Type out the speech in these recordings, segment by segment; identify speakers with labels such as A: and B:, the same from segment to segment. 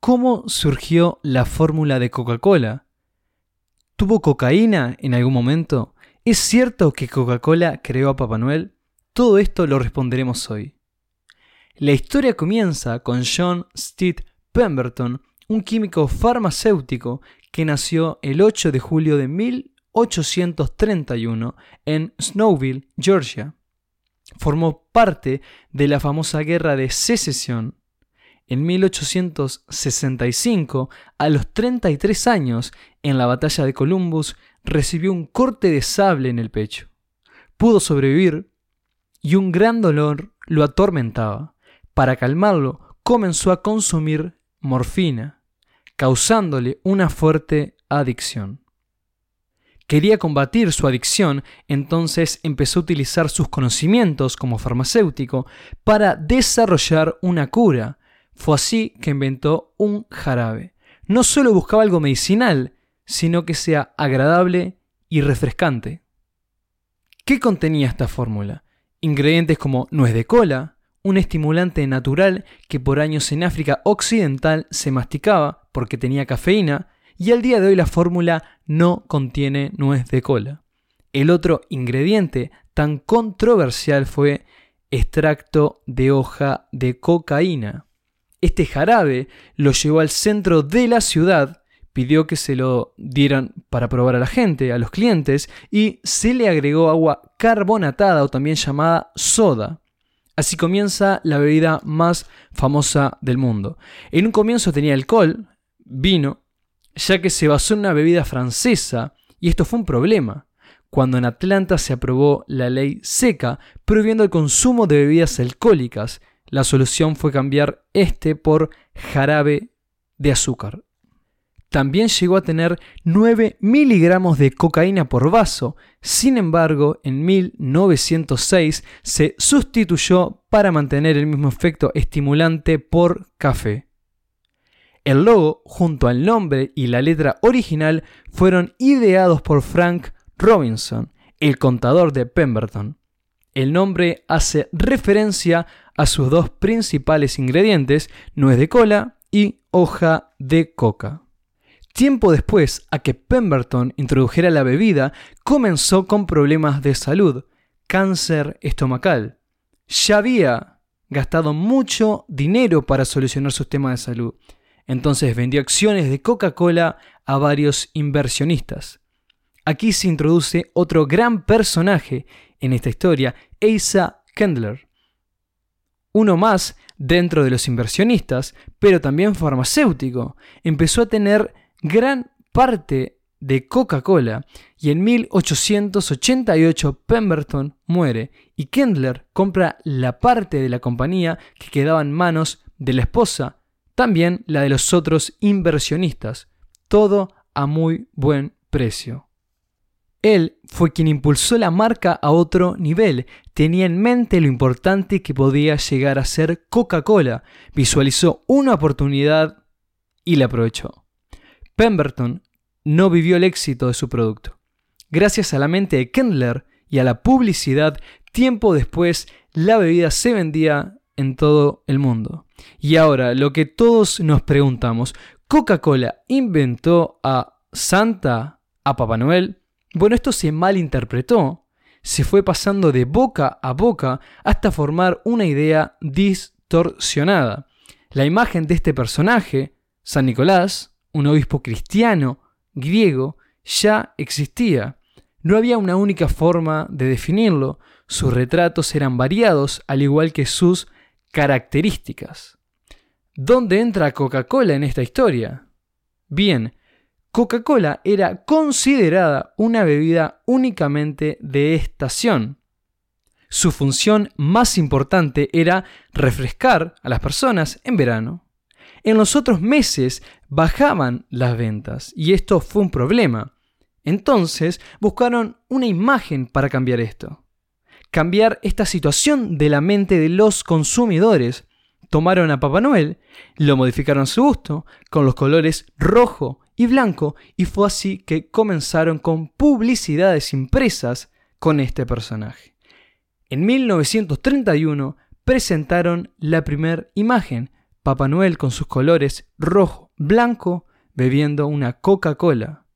A: ¿Cómo surgió la fórmula de Coca-Cola? ¿Tuvo cocaína en algún momento? ¿Es cierto que Coca-Cola creó a Papá Noel? Todo esto lo responderemos hoy. La historia comienza con John Steed Pemberton, un químico farmacéutico que nació el 8 de julio de 1831 en Snowville, Georgia. Formó parte de la famosa Guerra de Secesión en 1865, a los 33 años, en la batalla de Columbus, recibió un corte de sable en el pecho. Pudo sobrevivir y un gran dolor lo atormentaba. Para calmarlo, comenzó a consumir morfina, causándole una fuerte adicción. Quería combatir su adicción, entonces empezó a utilizar sus conocimientos como farmacéutico para desarrollar una cura fue así que inventó un jarabe. No solo buscaba algo medicinal, sino que sea agradable y refrescante. ¿Qué contenía esta fórmula? Ingredientes como nuez de cola, un estimulante natural que por años en África Occidental se masticaba porque tenía cafeína, y al día de hoy la fórmula no contiene nuez de cola. El otro ingrediente tan controversial fue extracto de hoja de cocaína. Este jarabe lo llevó al centro de la ciudad, pidió que se lo dieran para probar a la gente, a los clientes, y se le agregó agua carbonatada o también llamada soda. Así comienza la bebida más famosa del mundo. En un comienzo tenía alcohol, vino, ya que se basó en una bebida francesa, y esto fue un problema cuando en Atlanta se aprobó la ley seca prohibiendo el consumo de bebidas alcohólicas, la solución fue cambiar este por jarabe de azúcar. También llegó a tener 9 miligramos de cocaína por vaso, sin embargo, en 1906 se sustituyó para mantener el mismo efecto estimulante por café. El logo, junto al nombre y la letra original, fueron ideados por Frank Robinson, el contador de Pemberton. El nombre hace referencia a sus dos principales ingredientes, nuez de cola y hoja de coca. Tiempo después a que Pemberton introdujera la bebida, comenzó con problemas de salud, cáncer estomacal. Ya había gastado mucho dinero para solucionar sus temas de salud. Entonces vendió acciones de Coca-Cola a varios inversionistas. Aquí se introduce otro gran personaje en esta historia, Asa Kendler uno más dentro de los inversionistas, pero también farmacéutico. Empezó a tener gran parte de Coca-Cola y en 1888 Pemberton muere y Kendler compra la parte de la compañía que quedaba en manos de la esposa, también la de los otros inversionistas, todo a muy buen precio. Él fue quien impulsó la marca a otro nivel, tenía en mente lo importante que podía llegar a ser Coca-Cola, visualizó una oportunidad y la aprovechó. Pemberton no vivió el éxito de su producto. Gracias a la mente de Kendler y a la publicidad, tiempo después la bebida se vendía en todo el mundo. Y ahora lo que todos nos preguntamos, ¿Coca-Cola inventó a Santa, a Papá Noel? Bueno, esto se malinterpretó, se fue pasando de boca a boca hasta formar una idea distorsionada. La imagen de este personaje, San Nicolás, un obispo cristiano griego, ya existía. No había una única forma de definirlo, sus retratos eran variados al igual que sus características. ¿Dónde entra Coca-Cola en esta historia? Bien, Coca-Cola era considerada una bebida únicamente de estación. Su función más importante era refrescar a las personas en verano. En los otros meses bajaban las ventas y esto fue un problema. Entonces buscaron una imagen para cambiar esto. Cambiar esta situación de la mente de los consumidores. Tomaron a Papá Noel, lo modificaron a su gusto, con los colores rojo y blanco, y fue así que comenzaron con publicidades impresas con este personaje. En 1931 presentaron la primera imagen, Papá Noel con sus colores rojo, blanco, bebiendo una Coca-Cola.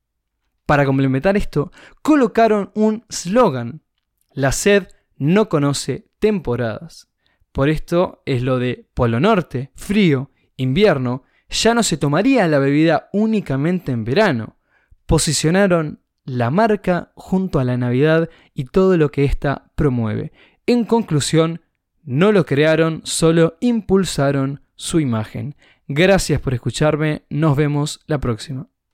A: Para complementar esto, colocaron un slogan, la sed no conoce temporadas. Por esto es lo de Polo Norte, frío, invierno, ya no se tomaría la bebida únicamente en verano. Posicionaron la marca junto a la Navidad y todo lo que ésta promueve. En conclusión, no lo crearon, solo impulsaron su imagen. Gracias por escucharme, nos vemos la próxima.